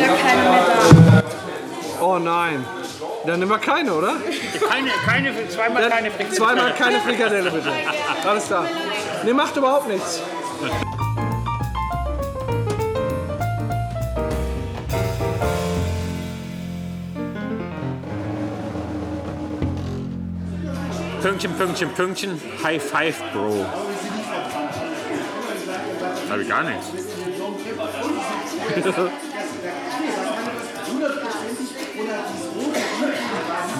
leider keine mehr da. Oh nein. Dann nehmen wir keine, oder? Keine, keine, zweimal Dann keine Frikadelle. Zweimal keine Frikadelle, bitte. Alles klar. Nee, macht überhaupt nichts. Pünktchen, Pünktchen, Pünktchen. High Five, Bro. Habe ich gar nichts.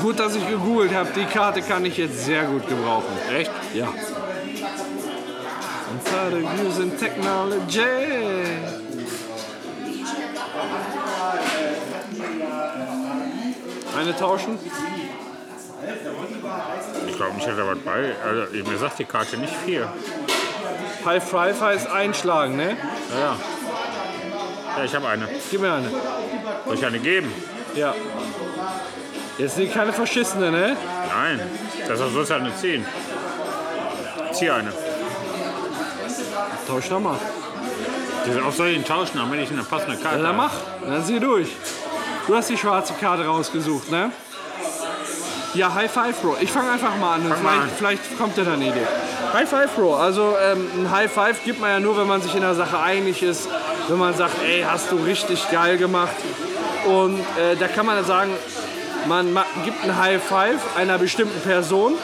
Gut, dass ich gegoogelt habe. Die Karte kann ich jetzt sehr gut gebrauchen. Echt? Ja. Inside of using technology. Eine tauschen? Ich glaube dass da was bei. Also, mir sagt die Karte nicht viel. High Five heißt einschlagen, ne? Ja, ja. Ja, ich habe eine. Gib mir eine. Soll ich eine geben? Ja. Jetzt sind keine verschissene, ne? Nein. Das soll ja eine 10. Zieh eine. Tausch doch mal. Die auch soll ich ihn tauschen, wenn ich eine passende Karte Ja, dann habe. mach. Dann sieh durch. Du hast die schwarze Karte rausgesucht, ne? Ja, High Five Bro. Ich fange einfach mal an. Fang mal vielleicht, an. vielleicht kommt dir dann eine Idee. High Five Bro. Also ähm, ein High Five gibt man ja nur, wenn man sich in der Sache einig ist. Wenn man sagt, ey, hast du richtig geil gemacht. Und äh, da kann man dann sagen, man ma- gibt ein High Five einer bestimmten Person,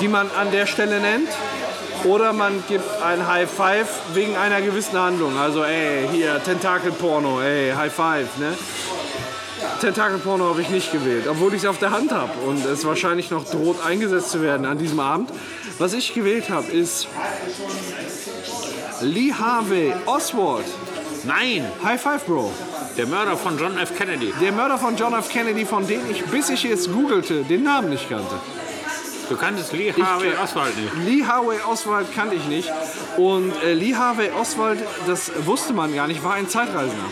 die man an der Stelle nennt. Oder man gibt ein High Five wegen einer gewissen Handlung. Also, ey, hier, Tentakelporno, ey, High Five, ne? Tentakelporno habe ich nicht gewählt, obwohl ich es auf der Hand habe und es wahrscheinlich noch droht eingesetzt zu werden an diesem Abend. Was ich gewählt habe, ist Lee Harvey Oswald. Nein, High Five, Bro. der Mörder von John F. Kennedy. Der Mörder von John F. Kennedy, von dem ich, bis ich jetzt googelte, den Namen nicht kannte. Du kanntest Lee Harvey Oswald nicht. Lee Harvey Oswald kannte ich nicht. Und äh, Lee Harvey Oswald, das wusste man gar nicht, war ein Zeitreisender.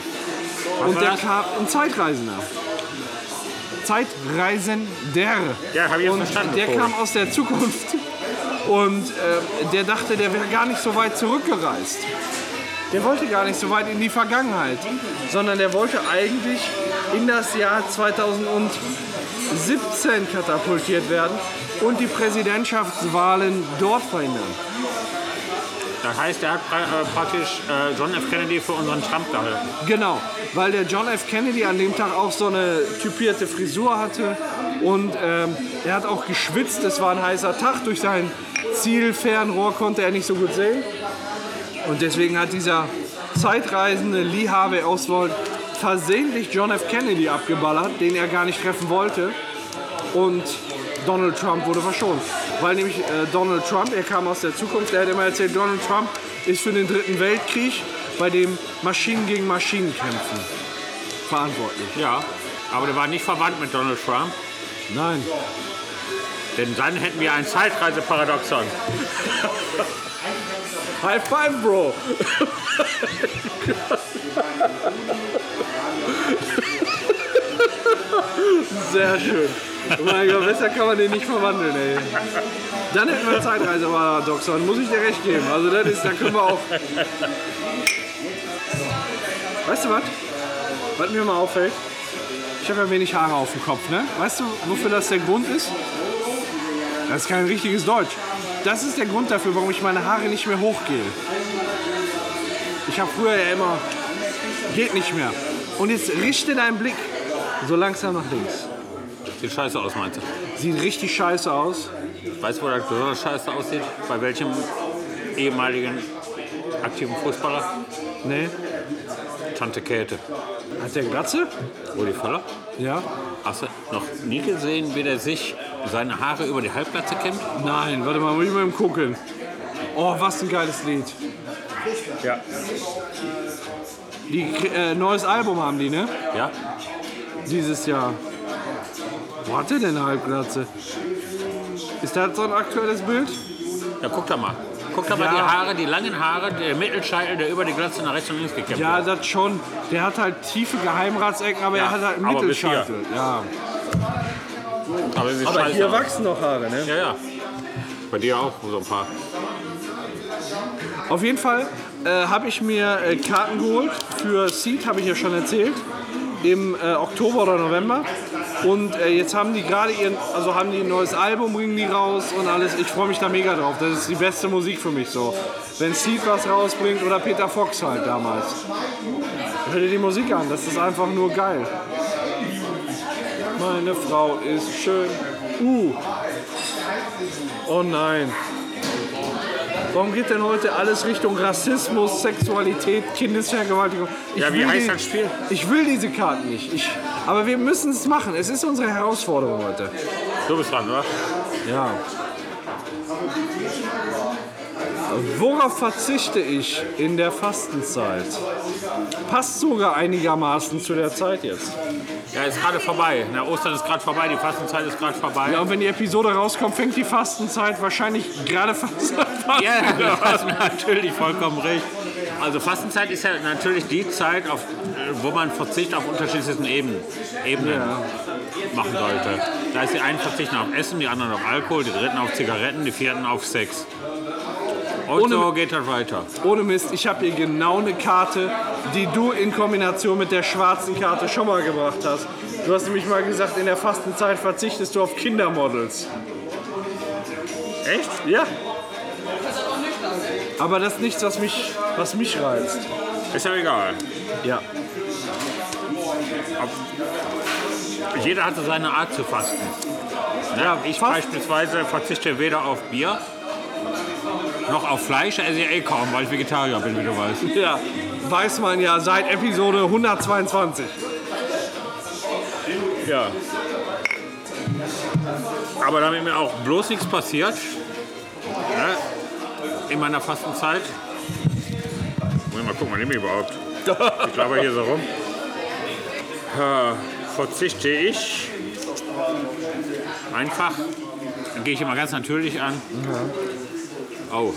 Und war der das? kam ein Zeitreisender. Zeitreisender. Ja, hab ich jetzt Und verstanden, der kam aus der Zukunft. Und äh, der dachte, der wäre gar nicht so weit zurückgereist. Der wollte gar nicht so weit in die Vergangenheit, sondern der wollte eigentlich in das Jahr 2017 katapultiert werden und die Präsidentschaftswahlen dort verhindern. Das heißt, er hat äh, praktisch äh, John F. Kennedy für unseren Trump gehalten. Genau, weil der John F. Kennedy an dem Tag auch so eine typierte Frisur hatte und ähm, er hat auch geschwitzt. Es war ein heißer Tag. Durch sein Zielfernrohr konnte er nicht so gut sehen. Und deswegen hat dieser zeitreisende Lee Harvey Oswald versehentlich John F. Kennedy abgeballert, den er gar nicht treffen wollte. Und Donald Trump wurde verschont. Weil nämlich äh, Donald Trump, er kam aus der Zukunft, er hat immer erzählt, Donald Trump ist für den Dritten Weltkrieg, bei dem Maschinen gegen Maschinen kämpfen, verantwortlich. Ja, aber der war nicht verwandt mit Donald Trump, Nein. denn dann hätten wir ein Zeitreiseparadoxon. High five, Bro! Sehr schön. Oh mein Gott, besser kann man den nicht verwandeln, ey. Dann hätten wir Zeitreiseparadoxon, muss ich dir recht geben. Also das ist, da können wir auch... Weißt du was? Was mir mal auffällt? Ich habe ja wenig Haare auf dem Kopf, ne? Weißt du, wofür das der Grund ist? Das ist kein richtiges Deutsch. Das ist der Grund dafür, warum ich meine Haare nicht mehr hochgehe. Ich habe früher ja immer, geht nicht mehr. Und jetzt richte deinen Blick so langsam nach links. Sieht scheiße aus, meinst du? Sieht richtig scheiße aus. Weißt du, wo das besonders scheiße aussieht? Bei welchem ehemaligen aktiven Fußballer? Nee. Tante Käthe. Hat der Glatze? Rudi Völler? Ja. Hast du noch nie gesehen, wie der sich seine Haare über die Halbglatze kämmt? Nein, warte mal, muss ich mal eben gucken. Oh, was ein geiles Lied. Ja. Die, äh, neues Album haben die, ne? Ja? Dieses Jahr. Wo hat der denn eine Halbglatze? Ist das so ein aktuelles Bild? Ja, guck da mal. Guck da mal Ja. die Haare, die langen Haare, der Mittelscheitel, der über die Glatze nach rechts und links gekämmt Ja, wird. das schon. Der hat halt tiefe Geheimratsecken, aber Ja, er hat halt einen Mittelscheitel. Ja. Aber, Aber hier aus. wachsen noch Haare, ne? Ja, ja. Bei dir auch so ein paar. Auf jeden Fall äh, habe ich mir äh, Karten geholt für Seed, habe ich ja schon erzählt, im äh, Oktober oder November. Und äh, jetzt haben die gerade ihren, also haben die ein neues Album, bringen die raus und alles. Ich freue mich da mega drauf. Das ist die beste Musik für mich so. Wenn Seed was rausbringt oder Peter Fox halt damals. Hör dir die Musik an, das ist einfach nur geil. Meine Frau ist schön. Uh. Oh nein. Warum geht denn heute alles Richtung Rassismus, Sexualität, Kindesvergewaltigung? Ich Ja, wie heißt die- das Spiel? Ich will diese Karten nicht. Ich, aber wir müssen es machen. Es ist unsere Herausforderung heute. Du bist dran, oder? Ja. Worauf verzichte ich in der Fastenzeit? Passt sogar einigermaßen zu der Zeit jetzt. Ja, ist gerade vorbei. Na, Ostern ist gerade vorbei, die Fastenzeit ist gerade vorbei. Ja, und wenn die Episode rauskommt, fängt die Fastenzeit wahrscheinlich gerade fast an. Ja, du hast natürlich vollkommen recht. Also Fastenzeit ist ja natürlich die Zeit, auf, wo man Verzicht auf unterschiedlichsten Ebenen, Ebenen machen sollte. Da ist die einen verzichten auf Essen, die anderen auf Alkohol, die dritten auf Zigaretten, die vierten auf Sex. Und Ohne- so geht das weiter. Ohne Mist, ich habe hier genau eine Karte, die du in Kombination mit der schwarzen Karte schon mal gebracht hast. Du hast nämlich mal gesagt, in der Fastenzeit verzichtest du auf Kindermodels. Echt? Ja. Aber das ist nichts, was mich, was mich reizt. Ist ja egal. Ja. Jeder hatte seine Art zu fasten. Ja, Ich beispielsweise verzichte weder auf Bier noch auf Fleisch, esse ich eh kaum, weil ich Vegetarier bin, wie du weißt. Ja, weiß man ja seit Episode 122. Ja. Aber damit mir auch bloß nichts passiert, ne, in meiner Fastenzeit, muss ich mal gucken, was nehme ich überhaupt? Ich glaube hier so rum. Äh, verzichte ich einfach, dann gehe ich immer ganz natürlich an. Oh,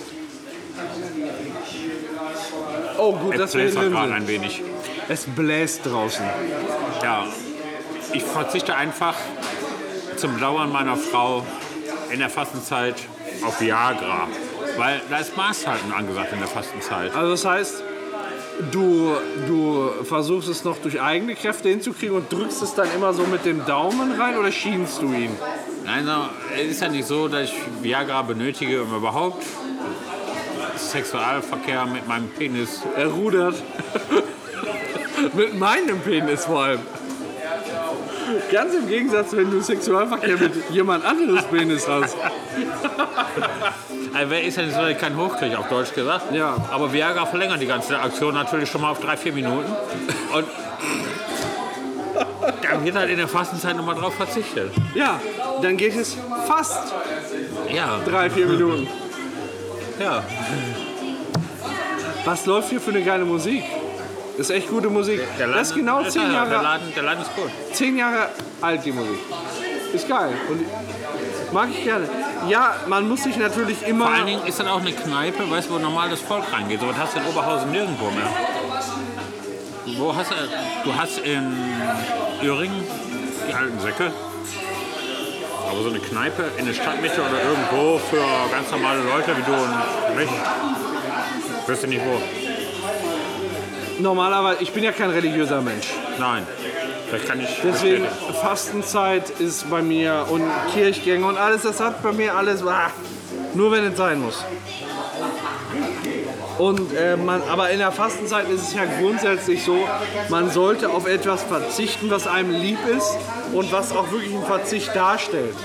Oh gut, es wir bläst drin gerade ein wenig. Es bläst draußen. Ja, ich verzichte einfach zum Dauern meiner Frau in der Fastenzeit auf Viagra. Weil da ist Maßhalten angesagt in der Fastenzeit. Also das heißt, du, du versuchst es noch durch eigene Kräfte hinzukriegen und drückst es dann immer so mit dem Daumen rein oder schienst du ihn? Nein, es ist ja nicht so, dass ich Viagra benötige, um überhaupt Sexualverkehr mit meinem Penis. Er rudert. mit meinem Penis vor allem. Ganz im Gegensatz, wenn du Sexualverkehr mit jemand anderes Penis hast. Also, wer ist nicht so, ich keinen auf Deutsch gesagt. Ja. Aber Viagra verlängert die ganze Aktion natürlich schon mal auf drei, vier Minuten. Und dann wird halt in der Fastenzeit nochmal drauf verzichtet. Ja, dann geht es fast Ja, drei, vier Minuten. Ja. Was läuft hier für eine geile Musik? Das ist echt gute Musik. Der das ist genau zehn Der Jahre, Laden, der Laden ist gut. zehn Jahre alt, die Musik. Ist geil. Und mag ich gerne. Ja, man muss sich natürlich immer. Vor allen Dingen ist dann auch eine Kneipe, weißt du, wo normal das Volk reingeht. So was hast du in Oberhausen nirgendwo mehr. Wo hast du? Du hast in Öhringen die alten Säcke. Aber so eine Kneipe in der Stadtmitte oder irgendwo für ganz normale Leute wie du und mich. Wüsste nicht wo. Normalerweise, ich bin ja kein religiöser Mensch. Nein. Vielleicht kann ich. Deswegen bestätigen. Fastenzeit ist bei mir und Kirchgänge und alles, das hat bei mir alles. Ah, nur wenn es sein muss. Und äh, man, aber in der Fastenzeit ist es ja grundsätzlich so, man sollte auf etwas verzichten, was einem lieb ist und was auch wirklich einen Verzicht darstellt.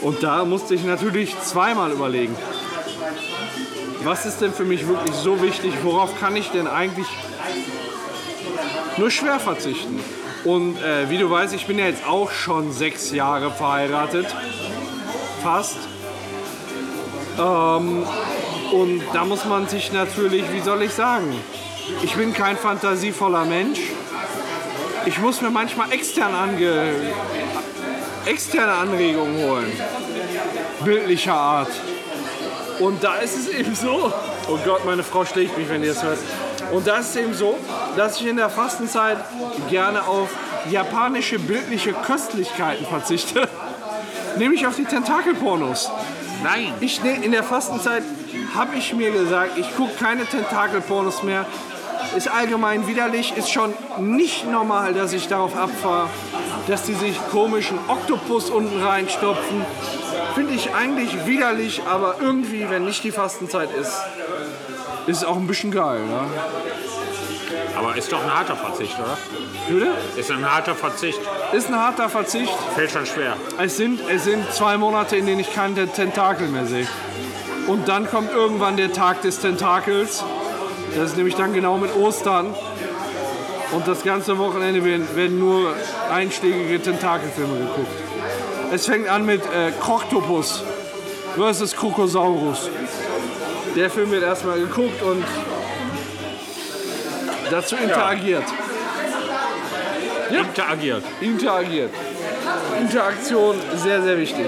Und da musste ich natürlich zweimal überlegen, was ist denn für mich wirklich so wichtig, worauf kann ich denn eigentlich nur schwer verzichten. Und äh, wie du weißt, ich bin ja jetzt auch schon sechs Jahre verheiratet. Fast. Ähm, und da muss man sich natürlich, wie soll ich sagen, ich bin kein fantasievoller Mensch. Ich muss mir manchmal extern ange, externe Anregungen holen. Bildlicher Art. Und da ist es eben so. Oh Gott, meine Frau schlägt mich, wenn ihr das hört. Und da ist es eben so, dass ich in der Fastenzeit gerne auf japanische bildliche Köstlichkeiten verzichte. Nämlich auf die Tentakelpornos. Nein. Ich, ne- in der Fastenzeit habe ich mir gesagt, ich gucke keine Tentakelpornos mehr. Ist allgemein widerlich, ist schon nicht normal, dass ich darauf abfahre, dass die sich komischen Oktopus unten reinstopfen. Finde ich eigentlich widerlich, aber irgendwie, wenn nicht die Fastenzeit ist, ist es auch ein bisschen geil. Ne? Aber ist doch ein harter Verzicht, oder? Bitte? Ist ein harter Verzicht. Ist ein harter Verzicht. Fällt schon schwer. Es sind, es sind zwei Monate, in denen ich keinen Tentakel mehr sehe. Und dann kommt irgendwann der Tag des Tentakels. Das ist nämlich dann genau mit Ostern. Und das ganze Wochenende werden, werden nur einschlägige Tentakelfilme geguckt. Es fängt an mit äh, Kroktopus versus Krokosaurus. Der Film wird erstmal geguckt und dazu interagiert. Interagiert. Interagiert. Interaktion sehr, sehr wichtig.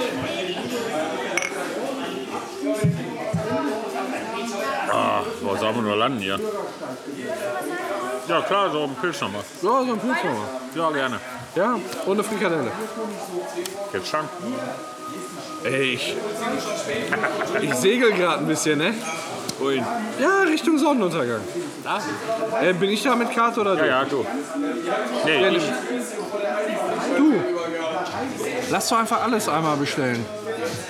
Wo sollen wir nur landen hier? Ja klar, so ein Pilz nochmal. So, so ein Pilz nochmal. Ja, gerne. Ja, und eine Frikadelle. Jetzt schon. Ey, ich, ich segel gerade ein bisschen, ne? Wohin? Ja, Richtung Sonnenuntergang. Da? Äh, bin ich da mit Karte oder du? Ja, ja, du. Nee, Ja, ich. Du, lass doch einfach alles einmal bestellen.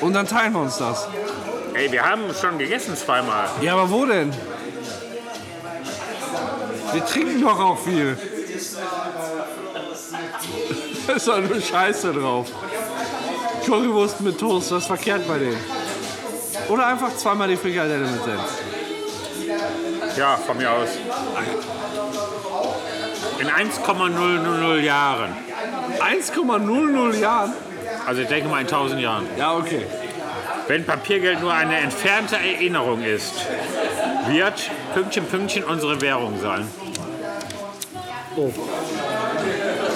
Und dann teilen wir uns das. Ey, wir haben schon gegessen zweimal. Ja, aber wo denn? Wir trinken doch auch viel. Da ist doch nur Scheiße drauf. Currywurst mit Toast, was ist verkehrt bei denen? Oder einfach zweimal die Frikadelle mit Senf. Ja, von mir aus. In 1,000 Jahren. 1,00 Jahren? Also ich denke mal in 1000 Jahren. Ja, okay. Wenn Papiergeld nur eine entfernte Erinnerung ist, wird Pünktchen, Pünktchen unsere Währung sein.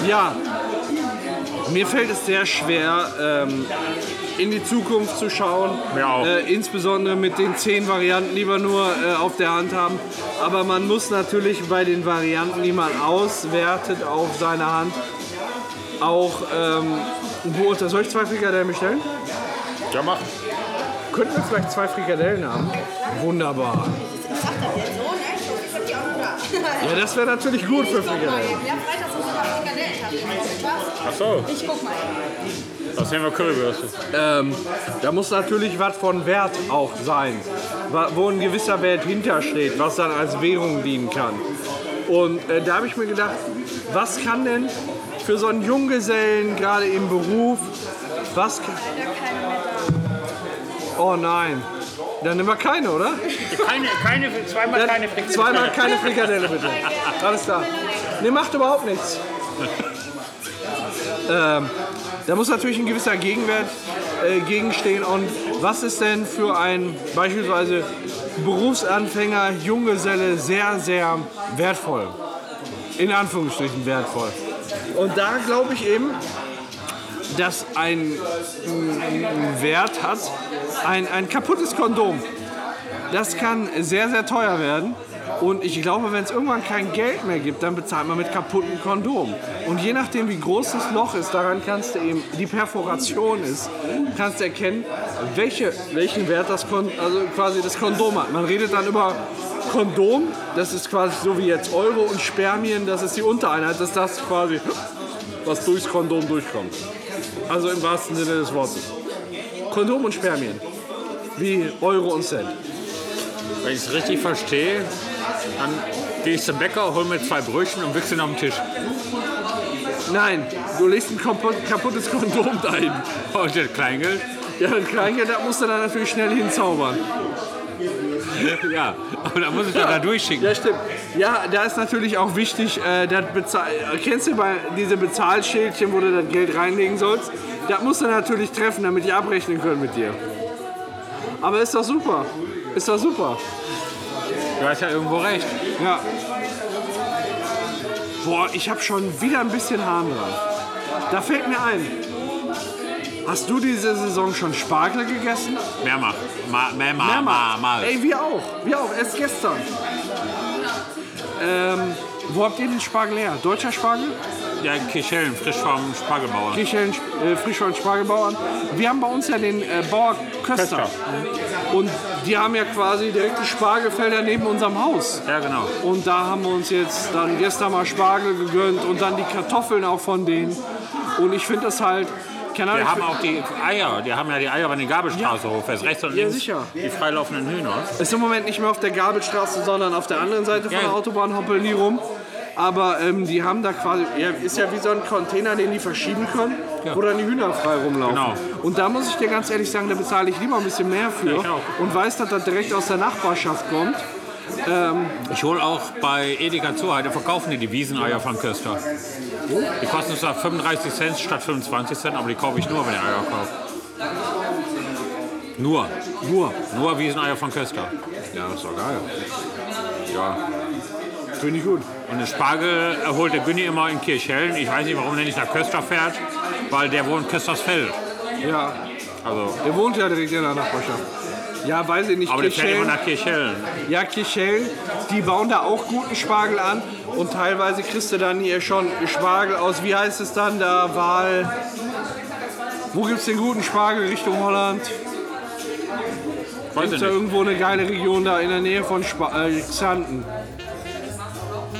Ja, mir fällt es sehr schwer, ähm, in die Zukunft zu schauen. Mir auch. Äh, insbesondere mit den zehn Varianten, die wir nur äh, auf der Hand haben. Aber man muss natürlich bei den Varianten, die man auswertet auf seiner Hand, auch ähm, beurteilen. Soll ich zwei Frikadellen bestellen? Ja, mach. Könnten wir vielleicht zwei Frikadellen haben? Wunderbar. Ich? Ich ich. Ja, das wäre natürlich gut für Frikadellen. Ja, Freitag sind sogar Frikadellen. Ach so, Ich guck mal. das nehmen wir Currywürste. Ähm, da muss natürlich was von Wert auch sein, wo ein gewisser Wert hintersteht, was dann als Währung dienen kann. Und äh, da habe ich mir gedacht, was kann denn für so einen Junggesellen, gerade im Beruf, was kann... Oh nein, dann nehmen wir keine, oder? Keine, keine, zweimal keine Frikadelle. Zweimal keine Frikadelle, bitte. Alles klar. Ne, macht überhaupt nichts. ähm, da muss natürlich ein gewisser Gegenwert äh, gegenstehen. Und was ist denn für einen beispielsweise Berufsanfänger, Junggeselle sehr, sehr wertvoll? In Anführungsstrichen wertvoll. Und da glaube ich eben, dass ein, ein Wert hat, ein, ein kaputtes Kondom. Das kann sehr, sehr teuer werden. Und ich glaube, wenn es irgendwann kein Geld mehr gibt, dann bezahlt man mit kaputten Kondomen. Und je nachdem, wie groß das Loch ist, daran kannst du eben, die Perforation ist, kannst du erkennen, welche, welchen Wert das, Kon also quasi das Kondom hat. Man redet dann über Kondom, das ist quasi so wie jetzt Euro und Spermien, das ist die Untereinheit, das ist das quasi, was durchs Kondom durchkommt. Also im wahrsten Sinne des Wortes. Kondom und Spermien. Wie Euro und Cent. Wenn ich es richtig verstehe, dann gehe ich zum Bäcker, hole mir zwei Brötchen und wichse ihn auf den Tisch. Nein, du legst ein kaputt, kaputtes Kondom dahin. Und das Kleingeld? Ja, ein Kleingeld, das musst du dann natürlich schnell hinzaubern. Ja, aber da muss ich dann da durchschicken. Ja, stimmt. Ja, da ist natürlich auch wichtig, äh, das kennst du bei diese Bezahlschildchen, wo du das Geld reinlegen sollst? Das musst du natürlich treffen, damit die abrechnen können mit dir. Aber ist doch super. Ist doch super. Du hast ja irgendwo recht. Ja. Boah, ich habe schon wieder ein bisschen Hahn dran. Da fällt mir ein. Hast du diese Saison schon Spargel gegessen? Mehrmals. Ma, mehrmals. Mehrmals. Mal. Ey, wir auch. Wir auch. Erst gestern. Ähm, Wo habt ihr den Spargel her? Deutscher Spargel? Ja, Kichellen, frisch vom Spargelbauer. Kirchhellen, äh, frisch von Spargelbauern. Wir haben bei uns ja den äh, Bauer Köster. Köster. Und die haben ja quasi direkt die Spargelfelder neben unserem Haus. Ja, genau. Und da haben wir uns jetzt dann gestern mal Spargel gegönnt und dann die Kartoffeln auch von denen. Und ich finde das halt. Keine Ahnung, Wir haben auch die Eier. Die haben ja die Eier bei der Gabelstraße hochfährst. Rechts und Ja, links sicher. die freilaufenden Hühner. ist im Moment nicht mehr auf der Gabelstraße, sondern auf der anderen Seite von Ja. der Autobahn hoppeln die rum. Aber ähm, die haben da quasi, ja, ist ja wie so ein Container, den die verschieben können, wo dann die Hühner frei rumlaufen. Genau. Und da muss ich dir ganz ehrlich sagen, da bezahle ich lieber ein bisschen mehr für Ja, und weiß, dass das direkt aus der Nachbarschaft kommt. Ich hole auch bei Edeka zu, heute verkaufen die die Wieseneier von Köster. Die kosten zwar 35 Cent statt 25 Cent, aber die kaufe ich nur, wenn ich Eier kaufe. Nur. Nur. Nur Wieseneier von Köster. Ja, ist doch geil. Ja. Finde ich gut. Und den Spargel holt der Günni immer in Kirchhellen. Ich weiß nicht, warum er nicht nach Köster fährt, weil der wohnt Köstersfeld. Ja, Also, der wohnt ja direkt in der Nachbarschaft. Ja, weiß ich nicht. aber der fährt immer Kirchhellen, nach Kirchhellen. ja, Kirchhellen, die bauen da auch guten Spargel an. Und teilweise kriegst du dann hier schon Spargel aus, wie heißt es dann, da Wahl. Wo gibt es den guten Spargel Richtung Holland? Gibt es da irgendwo eine geile Region da in der Nähe von Spa äh, Xanten?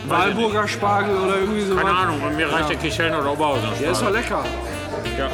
Walburger Spargel oder irgendwie so Keine Ahnung, und mir reicht der Kirchhellen oder Oberhausen. Der ist doch lecker. Ja.